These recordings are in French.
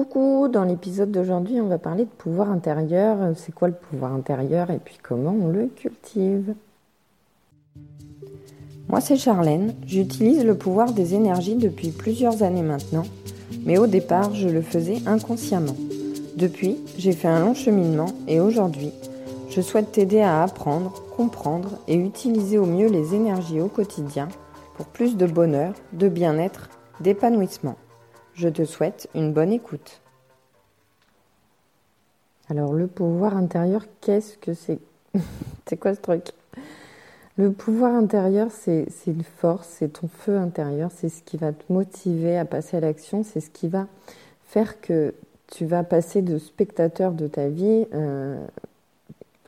Coucou, dans l'épisode d'aujourd'hui, on va parler de pouvoir intérieur. C'est quoi le pouvoir intérieur et puis comment on le cultive? Moi, c'est Charlène. J'utilise le pouvoir des énergies depuis plusieurs années maintenant, mais au départ, je le faisais inconsciemment. Depuis, j'ai fait un long cheminement et aujourd'hui, je souhaite t'aider à apprendre, comprendre et utiliser au mieux les énergies au quotidien pour plus de bonheur, de bien-être, d'épanouissement. Je te souhaite une bonne écoute. Alors le pouvoir intérieur, qu'est-ce que c'est C'est quoi ce truc? Le pouvoir intérieur, c'est une force, c'est ton feu intérieur, c'est ce qui va te motiver à passer à l'action, c'est ce qui va faire que tu vas passer de spectateur de ta vie, euh,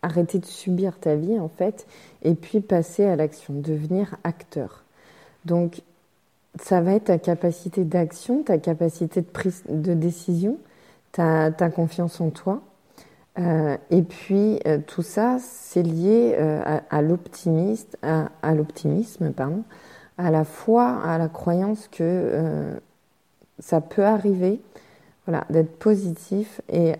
arrêter de subir ta vie en fait, et puis passer à l'action, devenir acteur. Donc ça va être ta capacité d'action, ta capacité de prise de décision, ta, confiance en toi. Euh, et puis euh, tout ça, c'est lié euh, à, l'optimisme, à, pardon, à la foi, à la croyance que ça peut arriver, voilà, d'être positif et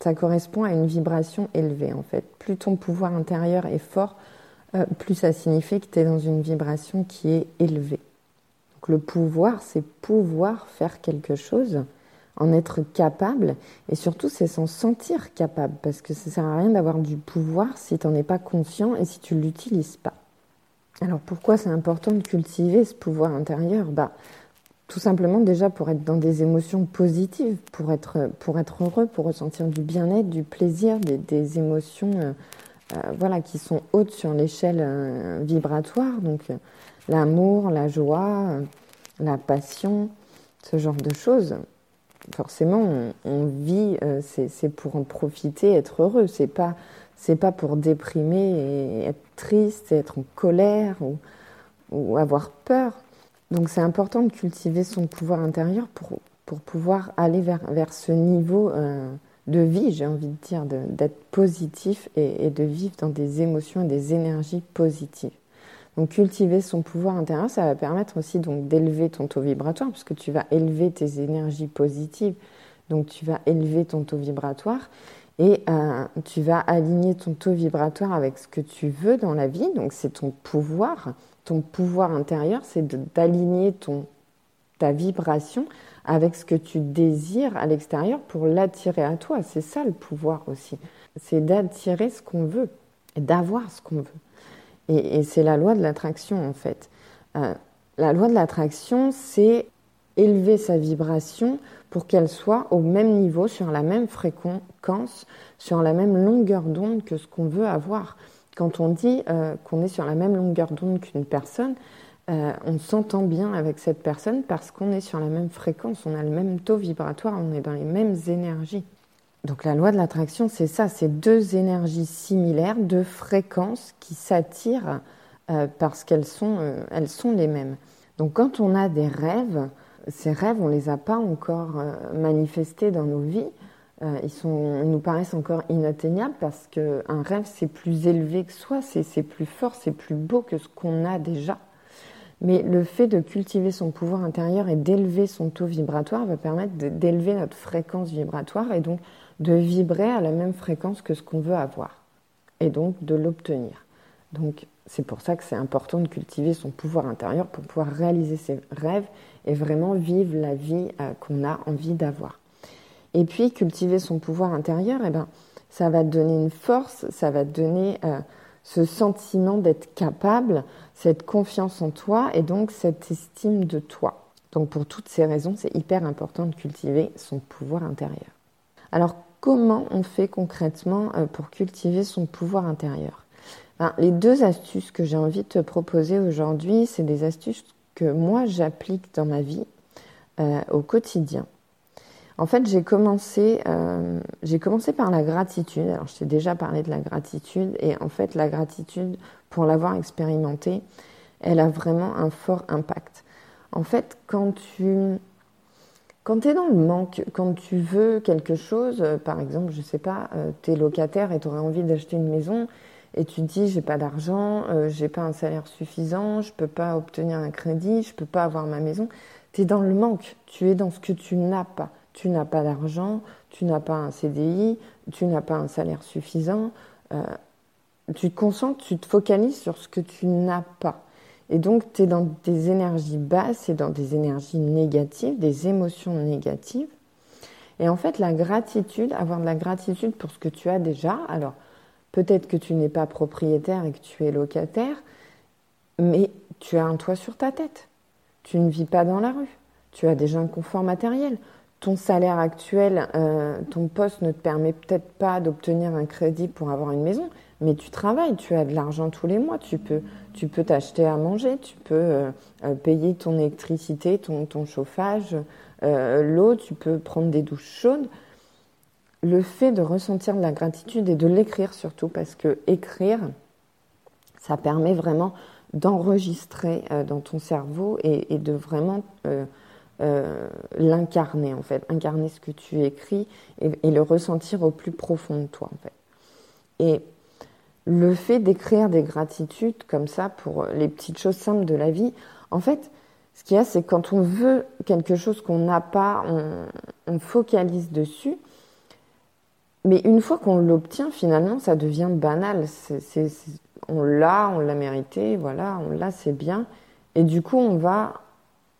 ça correspond à une vibration élevée en fait. Plus ton pouvoir intérieur est fort, plus ça signifie que tu es dans une vibration qui est élevée le pouvoir, c'est pouvoir faire quelque chose, en être capable, et surtout c'est s'en sentir capable, parce que ça sert à rien d'avoir du pouvoir si tu n'en es pas conscient et si tu ne l'utilises pas. Alors pourquoi c'est important de cultiver ce pouvoir intérieur? Bah, Tout simplement déjà pour être dans des émotions positives, pour être, heureux, pour ressentir du bien-être, du plaisir, des, émotions euh, euh, voilà, qui sont hautes sur l'échelle euh, vibratoire. Donc l'amour, la joie, la passion, ce genre de choses. Forcément, on, vit, euh, c'est pour en profiter, être heureux. C'est pas, c'est pas pour déprimer et être triste, et être en colère ou, ou avoir peur. Donc, c'est important de cultiver son pouvoir intérieur pour, pour pouvoir aller vers, vers ce niveau euh, de vie, j'ai envie de dire, d'être positif et, et de vivre dans des émotions et des énergies positives. Donc cultiver son pouvoir intérieur, ça va permettre aussi donc d'élever ton taux vibratoire, puisque tu vas élever tes énergies positives, donc tu vas élever ton taux vibratoire et euh, tu vas aligner ton taux vibratoire avec ce que tu veux dans la vie. Donc c'est ton pouvoir, ton pouvoir intérieur, c'est d'aligner ton ta vibration avec ce que tu désires à l'extérieur pour l'attirer à toi. C'est ça le pouvoir aussi. C'est d'attirer ce qu'on veut et d'avoir ce qu'on veut. Et, c'est la loi de l'attraction en fait. Euh, la loi de l'attraction, c'est élever sa vibration pour qu'elle soit au même niveau, sur la même fréquence, sur la même longueur d'onde que ce qu'on veut avoir. Quand on dit euh, qu'on est sur la même longueur d'onde qu'une personne, euh, on s'entend bien avec cette personne parce qu'on est sur la même fréquence, on a le même taux vibratoire, on est dans les mêmes énergies. Donc la loi de l'attraction, c'est ça, c'est deux énergies similaires, deux fréquences qui s'attirent euh, parce qu'elles sont, euh, elles sont les mêmes. Donc quand on a des rêves, ces rêves, on les a pas encore euh, manifestés dans nos vies. ils, sont, ils nous paraissent encore inatteignables parce qu'un rêve, c'est plus élevé que soi, c'est plus fort, c'est plus beau que ce qu'on a déjà. Mais le fait de cultiver son pouvoir intérieur et d'élever son taux vibratoire va permettre d'élever notre fréquence vibratoire et donc de vibrer à la même fréquence que ce qu'on veut avoir et donc de l'obtenir. Donc c'est pour ça que c'est important de cultiver son pouvoir intérieur pour pouvoir réaliser ses rêves et vraiment vivre la vie euh, qu'on a envie d'avoir. Et puis cultiver son pouvoir intérieur, eh ben, ça va te donner une force, ça va te donner euh, ce sentiment d'être capable, cette confiance en toi et donc cette estime de toi. Donc pour toutes ces raisons, c'est hyper important de cultiver son pouvoir intérieur. Alors, comment on fait concrètement euh, pour cultiver son pouvoir intérieur? Ben, Les deux astuces que j'ai envie de te proposer aujourd'hui, c'est des astuces que moi j'applique dans ma vie euh, au quotidien. En fait, j'ai commencé, euh, commencé par la gratitude. Alors, je t'ai déjà parlé de la gratitude, et en fait, la gratitude, pour l'avoir expérimentée, elle a vraiment un fort impact. En fait, quand tu quand tu es dans le manque, quand tu veux quelque chose, euh, par exemple, je sais pas, euh, tu es locataire et tu aurais envie d'acheter une maison et tu te dis j'ai pas d'argent, euh, j'ai pas un salaire suffisant, je peux pas obtenir un crédit, je peux pas avoir ma maison, tu es dans le manque, tu es dans ce que tu n'as pas. tu n'as pas d'argent, tu n'as pas un CDI, tu n'as pas un salaire suffisant. Tu te concentres, tu te focalises sur ce que tu n'as pas. Et donc, tu es dans des énergies basses et dans des énergies négatives, des émotions négatives. Et en fait, la gratitude, avoir de la gratitude pour ce que tu as déjà, alors peut-être que tu n'es pas propriétaire et que tu es locataire, mais tu as un toit sur ta tête. Tu ne vis pas dans la rue. Tu as déjà un confort matériel. Ton salaire actuel, euh, ton poste ne te permet peut-être pas d'obtenir un crédit pour avoir une maison, mais tu travailles, tu as de l'argent tous les mois, tu peux tu peux t'acheter à manger, tu peux euh, euh, payer ton électricité, ton, chauffage, l'eau, tu peux prendre des douches chaudes. Le fait de ressentir de la gratitude et de l'écrire surtout, parce que écrire, ça permet vraiment d'enregistrer euh, dans ton cerveau et, de vraiment euh, euh, l'incarner en fait, incarner ce que tu écris et, le ressentir au plus profond de toi en fait. Et le fait d'écrire des gratitudes comme ça pour les petites choses simples de la vie, en fait, ce qu'il y a, c'est quand on veut quelque chose qu'on n'a pas, on, focalise dessus. Mais une fois qu'on l'obtient, finalement, ça devient banal. On l'a, on l'a mérité, voilà, on l'a, c'est bien. Et du coup, on va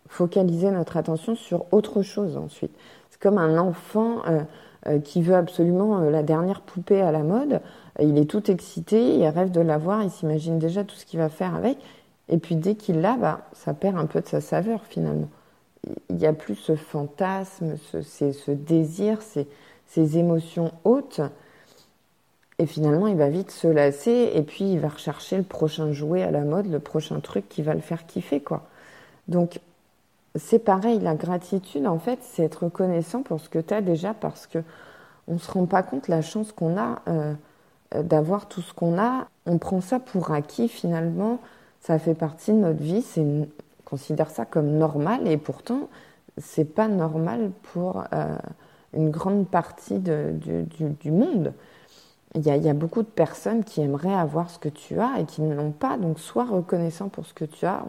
focaliser notre attention sur autre chose ensuite. C'est comme un enfant euh, qui veut absolument euh, la dernière poupée à la mode. Il est tout excité, il rêve de l'avoir, il s'imagine déjà tout ce qu'il va faire avec. Et puis dès qu'il l'a, bah, ça perd un peu de sa saveur finalement. Il n'y a plus ce fantasme, ce, ce désir, ces, ces émotions hautes et finalement, il va vite se lasser et puis il va rechercher le prochain jouet à la mode, le prochain truc qui va le faire kiffer, quoi. Donc, c'est pareil, la gratitude, en fait, c'est être reconnaissant pour ce que tu as déjà parce que on se rend pas compte la chance qu'on a euh, d'avoir tout ce qu'on a. On prend ça pour acquis, finalement. Ça fait partie de notre vie. C'est on considère ça comme normal et pourtant, c'est pas normal pour euh, une grande partie du monde il y, a, beaucoup de personnes qui aimeraient avoir ce que tu as et qui ne l'ont pas. Donc, sois reconnaissant pour ce que tu as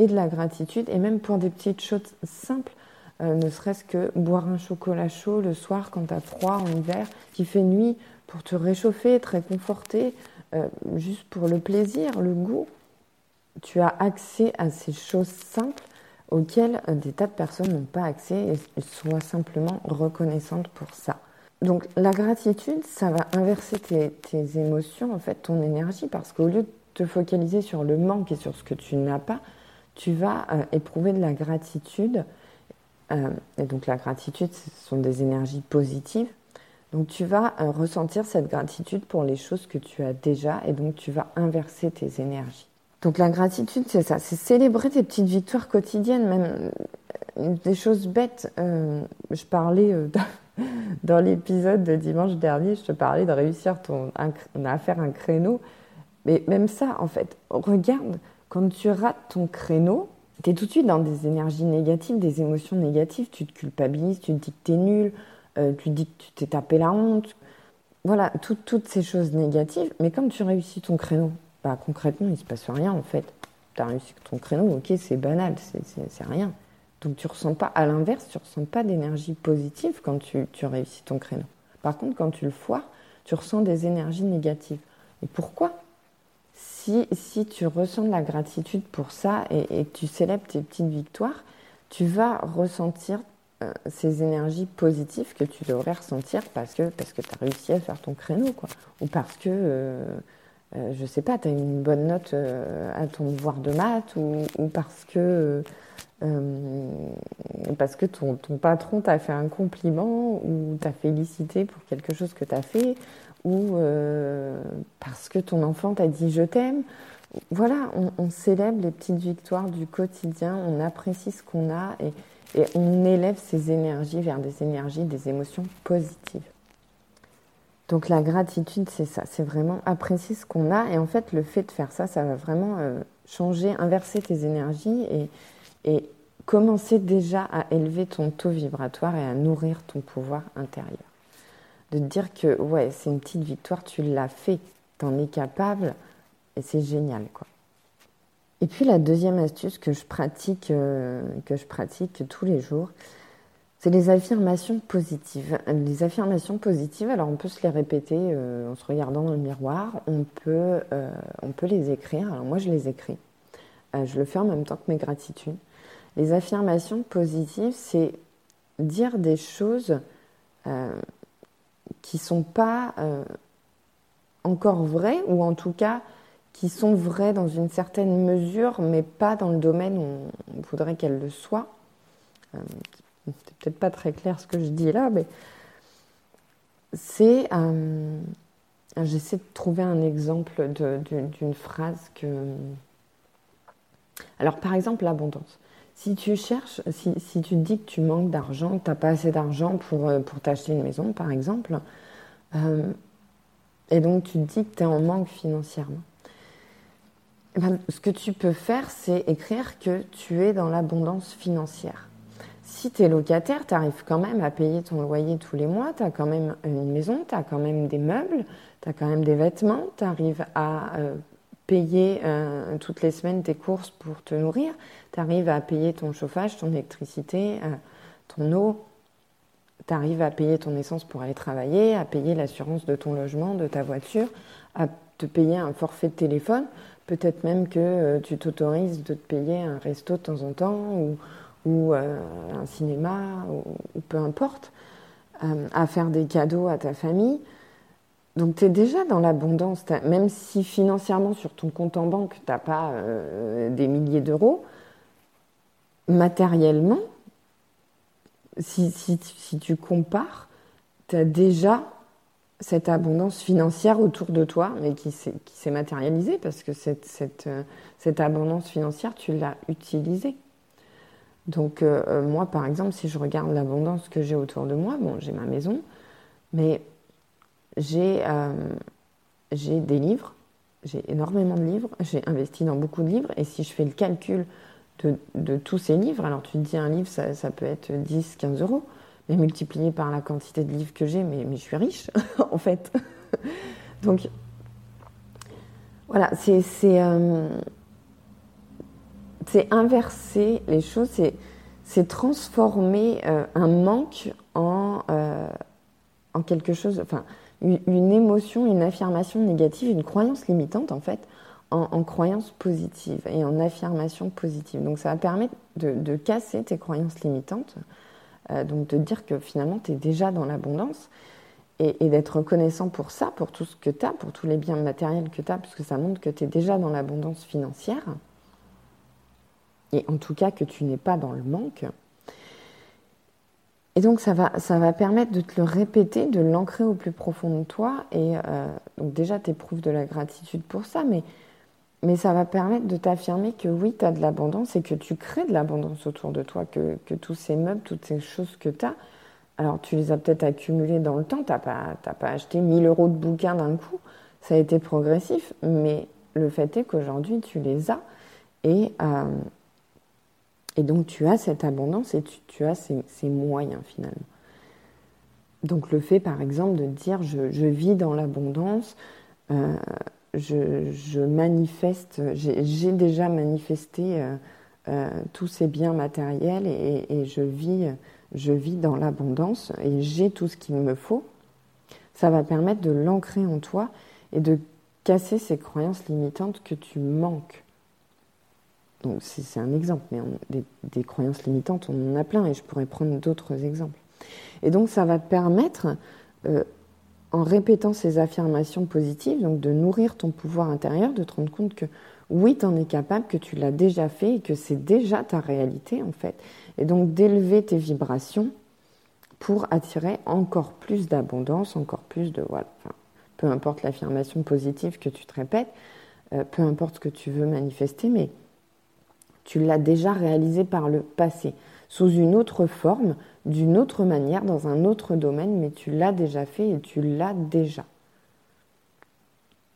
et de la gratitude, et même pour des petites choses simples, euh, ne serait-ce que boire un chocolat chaud le soir quand tu as froid en hiver, qui fait nuit, pour te réchauffer, te réconforter, euh, juste pour le plaisir, le goût. Tu as accès à ces choses simples auxquelles euh, des tas de personnes n'ont pas accès et sois simplement reconnaissante pour ça. Donc la gratitude, ça va inverser tes, émotions, en fait, ton énergie, parce qu'au lieu de te focaliser sur le manque et sur ce que tu n'as pas, tu vas euh, éprouver de la gratitude. Euh, et donc la gratitude, ce sont des énergies positives. Donc tu vas euh, ressentir cette gratitude pour les choses que tu as déjà, et donc tu vas inverser tes énergies. Donc la gratitude, c'est ça, c'est célébrer tes petites victoires quotidiennes, même des choses bêtes. je parlais dans l'épisode de dimanche dernier, je te parlais de réussir ton, à faire un créneau. Mais même ça, en fait, regarde, quand tu rates ton créneau, tu es tout de suite dans des énergies négatives, des émotions négatives. Tu te culpabilises, tu te dis que tu es nul, euh, tu te dis que tu t'es tapé la honte. Voilà, toutes ces choses négatives. Mais quand tu réussis ton créneau, bah, concrètement, il ne se passe rien, en fait. Tu as réussi ton créneau, ok, c'est banal, c'est rien. Donc tu ressens pas, à l'inverse, tu ressens pas d'énergie positive quand tu, réussis ton créneau. Par contre, quand tu le foires, tu ressens des énergies négatives. Et pourquoi? Si, si, tu ressens de la gratitude pour ça et, tu célèbres tes petites victoires, tu vas ressentir euh, ces énergies positives que tu devrais ressentir parce que, parce que tu as réussi à faire ton créneau. Ou parce que, euh, euh, je sais pas, tu as une bonne note à ton devoir de maths, ou, parce que parce que ton, patron t'a fait un compliment ou t'a félicité pour quelque chose que tu as fait ou euh, parce que ton enfant t'a dit je t'aime. Voilà, on, célèbre les petites victoires du quotidien, on apprécie ce qu'on a et, on élève ses énergies vers des énergies, des émotions positives. Donc la gratitude, c'est ça, c'est vraiment apprécier ce qu'on a et en fait le fait de faire ça, ça va vraiment euh, changer, inverser tes énergies et commencer déjà à élever ton taux vibratoire et à nourrir ton pouvoir intérieur. De te dire que ouais, c'est une petite victoire, tu l'as fait, tu en es capable et c'est génial quoi. Et puis la deuxième astuce que je pratique, euh, que je pratique tous les jours, c'est les affirmations positives. Les affirmations positives, alors on peut se les répéter euh, en se regardant dans le miroir, on peut, euh, on peut les écrire. Alors moi je les écris. Je le fais en même temps que mes gratitudes. Les affirmations positives, c'est dire des choses qui sont pas encore vraies, ou en tout cas qui sont vraies dans une certaine mesure, mais pas dans le domaine où on voudrait qu'elles le soient c'est peut-être pas très clair ce que je dis là, mais c'est. Euh, j'essaie de trouver un exemple d'une phrase que. Alors, par exemple, l'abondance. Si tu cherches, si, tu te dis que tu manques d'argent, que tu n'as pas assez d'argent pour, euh, pour t'acheter une maison, par exemple, euh, et donc tu te dis que tu es en manque financièrement, ben, ce que tu peux faire, c'est écrire que tu es dans l'abondance financière. Si tu es locataire, tu arrives quand même à payer ton loyer tous les mois, tu as quand même une maison, tu as quand même des meubles, tu as quand même des vêtements, tu arrives à euh, payer euh, toutes les semaines tes courses pour te nourrir, tu arrives à payer ton chauffage, ton électricité, euh, ton eau, tu arrives à payer ton essence pour aller travailler, à payer l'assurance de ton logement, de ta voiture, à te payer un forfait de téléphone, peut-être même que tu t'autorises de te payer un resto de temps en temps ou euh, un cinéma, ou, peu importe, euh, à faire des cadeaux à ta famille. Donc tu es déjà dans l'abondance, même si financièrement sur ton compte en banque, tu n'as pas euh, des milliers d'euros, matériellement, si, tu compares, tu as déjà cette abondance financière autour de toi, mais qui s'est matérialisée parce que cette, cette, cette abondance financière, tu l'as utilisée. Donc euh, euh, moi, par exemple, si je regarde l'abondance que j'ai autour de moi, bon, j'ai ma maison, mais j'ai euh, des livres, j'ai énormément de livres, j'ai investi dans beaucoup de livres, et si je fais le calcul de, tous ces livres, alors tu te dis un livre, ça, peut être 10, 15 euros, mais multiplié par la quantité de livres que j'ai, mais, mais je suis riche, en fait. Donc, voilà, c'est c'est inverser les choses, c'est transformer euh, un manque en, euh, en quelque chose, enfin, une, émotion, une affirmation négative, une croyance limitante en fait, en, croyance positive et en affirmation positive. Donc ça va permettre de, casser tes croyances limitantes, euh, donc de dire que finalement tu es déjà dans l'abondance et, et d'être reconnaissant pour ça, pour tout ce que tu as, pour tous les biens matériels que tu as, puisque ça montre que tu es déjà dans l'abondance financière et en tout cas que tu n'es pas dans le manque. Et donc ça va, ça permettre de te le répéter, de l'ancrer au plus profond de toi. Et euh, donc déjà, tu éprouves de la gratitude pour ça, mais, mais ça va permettre de t'affirmer que oui, tu as de l'abondance et que tu crées de l'abondance autour de toi, que, que, tous ces meubles, toutes ces choses que tu as, alors tu les as peut-être accumulées dans le temps, tu n'as pas, pas acheté 1000 euros de bouquins d'un coup, ça a été progressif, mais le fait est qu'aujourd'hui, tu les as. Et, euh, et donc tu as cette abondance et tu, as ces, moyens finalement. Donc le fait par exemple de dire je, vis dans l'abondance, euh, je, manifeste, j'ai déjà manifesté euh, euh, tous ces biens matériels et, je, vis, je vis dans l'abondance et j'ai tout ce qu'il me faut, ça va permettre de l'ancrer en toi et de casser ces croyances limitantes que tu manques. Donc c'est un exemple, mais des, croyances limitantes, on en a plein et je pourrais prendre d'autres exemples. Et donc ça va permettre, euh, en répétant ces affirmations positives, donc de nourrir ton pouvoir intérieur, de te rendre compte que oui, tu en es capable, que tu l'as déjà fait et que c'est déjà ta réalité en fait. Et donc d'élever tes vibrations pour attirer encore plus d'abondance, encore plus de... Voilà, peu importe l'affirmation positive que tu te répètes, euh, peu importe ce que tu veux manifester, mais tu l'as déjà réalisé par le passé, sous une autre forme, d'une autre manière, dans un autre domaine, mais tu l'as déjà fait et tu l'as déjà.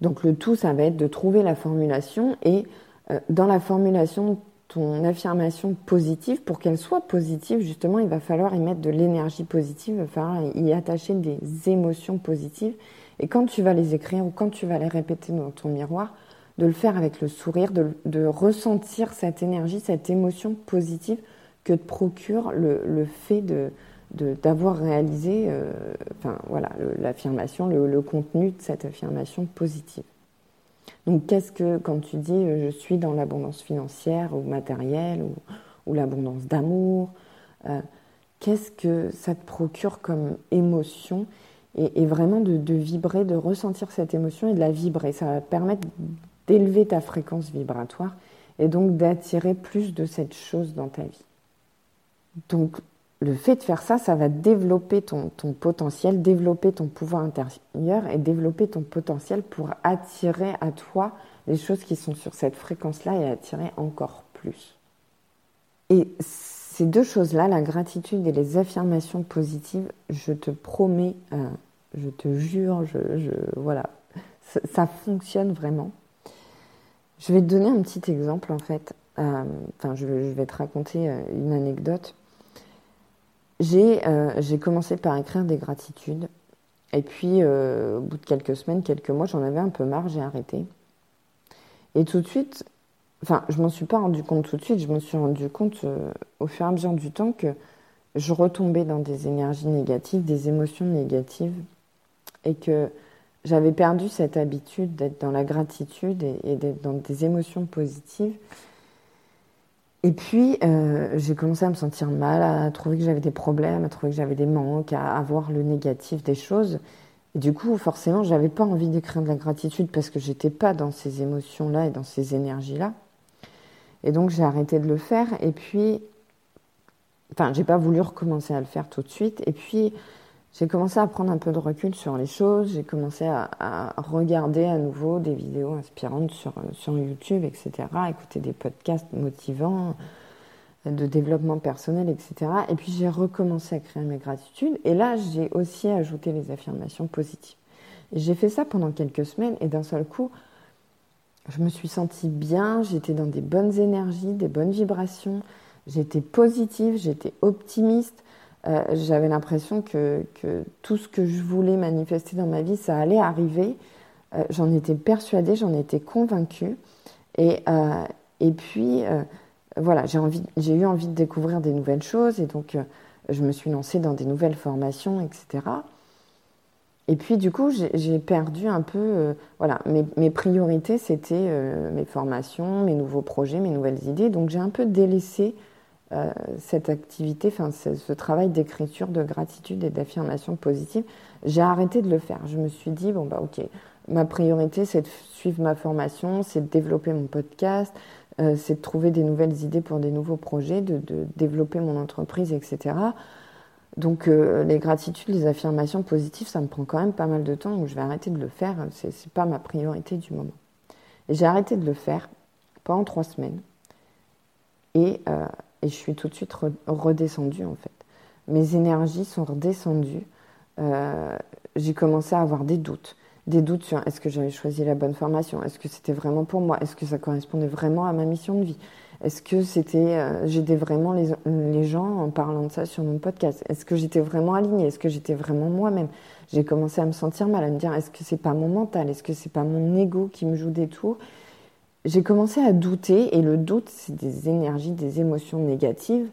Donc le tout, ça va être de trouver la formulation et euh, dans la formulation, ton affirmation positive, pour qu'elle soit positive, justement, il va falloir y mettre de l'énergie positive, il va falloir y attacher des émotions positives. Et quand tu vas les écrire ou quand tu vas les répéter dans ton miroir, de le faire avec le sourire, de, ressentir cette énergie, cette émotion positive que te procure le, fait de, d'avoir réalisé euh, voilà, l'affirmation, le, contenu de cette affirmation positive. Donc qu'est-ce que quand tu dis euh, je suis dans l'abondance financière ou matérielle ou, l'abondance d'amour, euh, qu'est-ce que ça te procure comme émotion et, vraiment de, vibrer, de ressentir cette émotion et de la vibrer? Ça va permettre d'élever ta fréquence vibratoire et donc d'attirer plus de cette chose dans ta vie. Donc le fait de faire ça, ça va développer ton, potentiel, développer ton pouvoir intérieur et développer ton potentiel pour attirer à toi les choses qui sont sur cette fréquence-là et attirer encore plus. Et ces deux choses-là, la gratitude et les affirmations positives, je te promets, euh, je te jure, je, voilà, ça, fonctionne vraiment. Je vais te donner un petit exemple en fait. Euh, enfin, je, vais te raconter euh, une anecdote. Euh, j'ai commencé par écrire des gratitudes. Et puis, au bout de quelques semaines, quelques mois, j'en avais un peu marre, j'ai arrêté. Et tout de suite, enfin, je m'en suis pas rendu compte tout de suite, je me suis rendu compte au fur et à mesure du temps que je retombais dans des énergies négatives, des émotions négatives, et que j'avais perdu cette habitude d'être dans la gratitude et d'être dans des émotions positives. Et puis, euh, j'ai commencé à me sentir mal, à trouver que j'avais des problèmes, à trouver que j'avais des manques, à avoir le négatif des choses. Et du coup, forcément, j'avais pas envie d'écrire de la gratitude parce que j'étais pas dans ces émotions-là et dans ces énergies-là. Et donc, j'ai arrêté de le faire. Et puis, enfin, j'ai pas voulu recommencer à le faire tout de suite. Et puis, j'ai commencé à prendre un peu de recul sur les choses, j'ai commencé à, regarder à nouveau des vidéos inspirantes sur, sur YouTube, etc., écouter des podcasts motivants de développement personnel, etc. Et puis j'ai recommencé à créer mes gratitudes. Et là, j'ai aussi ajouté les affirmations positives. Et j'ai fait ça pendant quelques semaines et d'un seul coup, je me suis sentie bien, j'étais dans des bonnes énergies, des bonnes vibrations, j'étais positive, j'étais optimiste. Euh, j'avais l'impression que, tout ce que je voulais manifester dans ma vie, ça allait arriver. Euh, j'en étais persuadée, j'en étais convaincue. Et, euh, puis, voilà, j'ai eu envie de découvrir des nouvelles choses. Et donc, je me suis lancée dans des nouvelles formations, etc. Et puis, du coup, j'ai perdu un peu. voilà, mes, mes priorités, c'était mes formations, mes nouveaux projets, mes nouvelles idées. Donc, j'ai un peu délaissé euh, cette activité, enfin ce, travail d'écriture, de gratitude et d'affirmation positive, j'ai arrêté de le faire. Je me suis dit, bon bah ok, ma priorité c'est de suivre ma formation, c'est de développer mon podcast, euh, c'est de trouver des nouvelles idées pour des nouveaux projets, de, développer mon entreprise, etc. Donc euh, les gratitudes, les affirmations positives, ça me prend quand même pas mal de temps, donc je vais arrêter de le faire, c'est, pas ma priorité du moment. J'ai arrêté de le faire pendant trois semaines. Et et je suis tout de suite redescendue en fait. Mes énergies sont redescendues. Euh, j'ai commencé à avoir des doutes. Des doutes sur est-ce que j'avais choisi la bonne formation? Est-ce que c'était vraiment pour moi? Est-ce que ça correspondait vraiment à ma mission de vie? Est-ce que c'était euh, j'aidais vraiment les, gens en parlant de ça sur mon podcast? Est-ce que j'étais vraiment alignée? Est-ce que j'étais vraiment moi-même? J'ai commencé à me sentir mal, à me dire est-ce que c'est pas mon mental? Est-ce que c'est pas mon ego qui me joue des tours? J'ai commencé à douter, et le doute, c'est des énergies, des émotions négatives,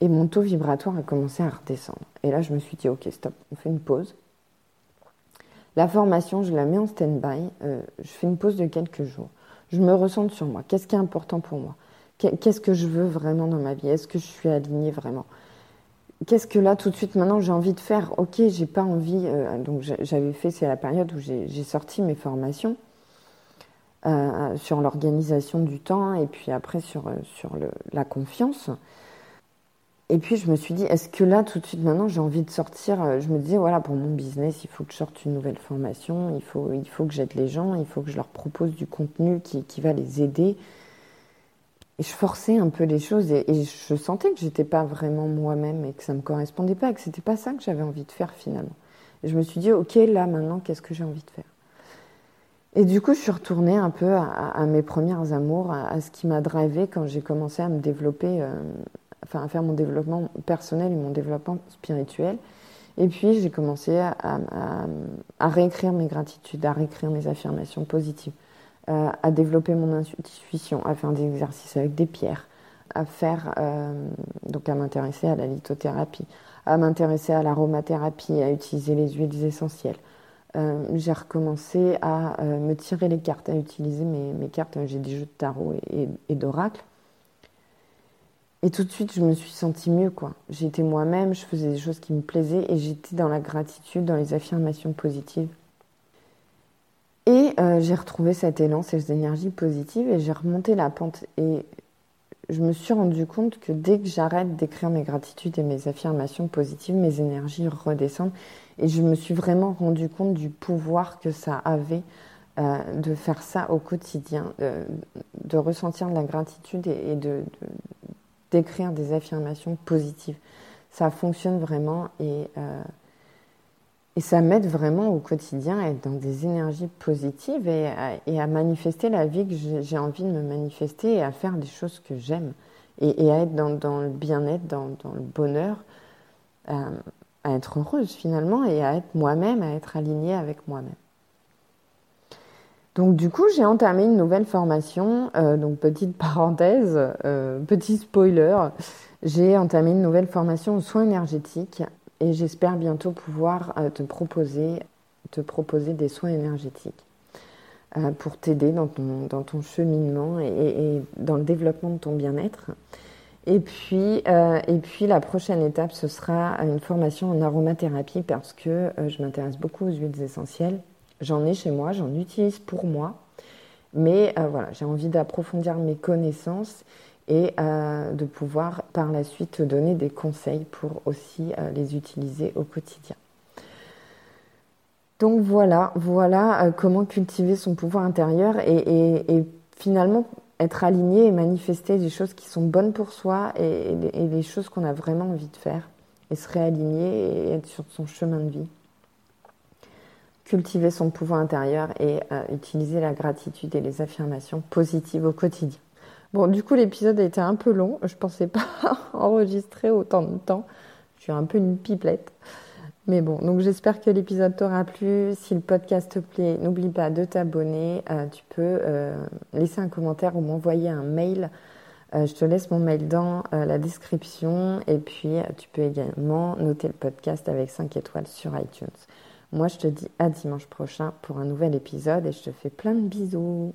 et mon taux vibratoire a commencé à redescendre. Et là, je me suis dit, ok, stop, on fait une pause. La formation, je la mets en stand-by, euh, je fais une pause de quelques jours. Je me ressens sur moi. Qu'est-ce qui est important pour moi? Qu'est-ce que je veux vraiment dans ma vie? Est-ce que je suis alignée vraiment? Qu'est-ce que là, tout de suite, maintenant, j'ai envie de faire? Ok, j'ai pas envie. Euh, donc, j'avais fait, c'est la période où j'ai sorti mes formations. Euh, sur l'organisation du temps et puis après sur, euh, sur la confiance. Et puis je me suis dit, est-ce que là, tout de suite maintenant, j'ai envie de sortir euh, Je me disais, voilà, pour mon business, il faut que je sorte une nouvelle formation, il faut, il faut que j'aide les gens, il faut que je leur propose du contenu qui, qui va les aider. Et je forçais un peu les choses et, je sentais que j'étais pas vraiment moi-même et que ça me correspondait pas et que c'était pas ça que j'avais envie de faire finalement. Et je me suis dit, ok, là maintenant, qu'est-ce que j'ai envie de faire? Et du coup, je suis retournée un peu à, mes premières amours, à, ce qui m'a drivé quand j'ai commencé à me développer, euh, enfin à faire mon développement personnel et mon développement spirituel. Et puis, j'ai commencé à, réécrire mes gratitudes, à réécrire mes affirmations positives, euh, à développer mon intuition, à faire des exercices avec des pierres, à faire, donc à m'intéresser à la lithothérapie, à m'intéresser à l'aromathérapie, à utiliser les huiles essentielles. J'ai recommencé à me tirer les cartes, à utiliser mes, cartes. J'ai des jeux de tarot et d'oracle. Et tout de suite, je me suis sentie mieux, quoi. J'étais moi-même, je faisais des choses qui me plaisaient et j'étais dans la gratitude, dans les affirmations positives. Et euh, j'ai retrouvé cet élan, ces énergies positives et j'ai remonté la pente. Et je me suis rendu compte que dès que j'arrête d'écrire mes gratitudes et mes affirmations positives, mes énergies redescendent. Et je me suis vraiment rendu compte du pouvoir que ça avait euh, de faire ça au quotidien, euh, de ressentir de la gratitude et, d'écrire des affirmations positives. Ça fonctionne vraiment et, euh, et ça m'aide vraiment au quotidien à être dans des énergies positives et à, manifester la vie que j'ai envie de me manifester et à faire des choses que j'aime et, à être dans, le bien-être, dans, le bonheur, euh, à être heureuse finalement et à être moi-même, à être alignée avec moi-même. Donc du coup, j'ai entamé une nouvelle formation. Euh, donc petite parenthèse, euh, petit spoiler, j'ai entamé une nouvelle formation aux soins énergétiques et j'espère bientôt pouvoir euh, te proposer te proposer des soins énergétiques pour t'aider dans ton, dans ton cheminement et, dans le développement de ton bien-être. Et puis, et puis la prochaine étape, ce sera une formation en aromathérapie parce que je m'intéresse beaucoup aux huiles essentielles J'en ai chez moi, j'en utilise pour moi, mais euh, voilà, j'ai envie d'approfondir mes connaissances et euh, de pouvoir par la suite donner des conseils pour aussi euh, les utiliser au quotidien. Donc voilà, voilà comment cultiver son pouvoir intérieur et, finalement être aligné et manifester des choses qui sont bonnes pour soi et, les choses qu'on a vraiment envie de faire et se réaligner et être sur son chemin de vie cultiver son pouvoir intérieur et euh, utiliser la gratitude et les affirmations positives au quotidien. Bon, du coup, l'épisode a été un peu long. Je pensais pas enregistrer autant de temps. Je suis un peu une pipelette. Mais bon, donc j'espère que l'épisode t'aura plu. Si le podcast te plaît, n'oublie pas de t'abonner. Euh, tu peux euh, laisser un commentaire ou m'envoyer un mail. je te laisse mon mail dans la description. Et puis, tu peux également noter le podcast avec 5 étoiles sur iTunes. Moi, je te dis à dimanche prochain pour un nouvel épisode et je te fais plein de bisous.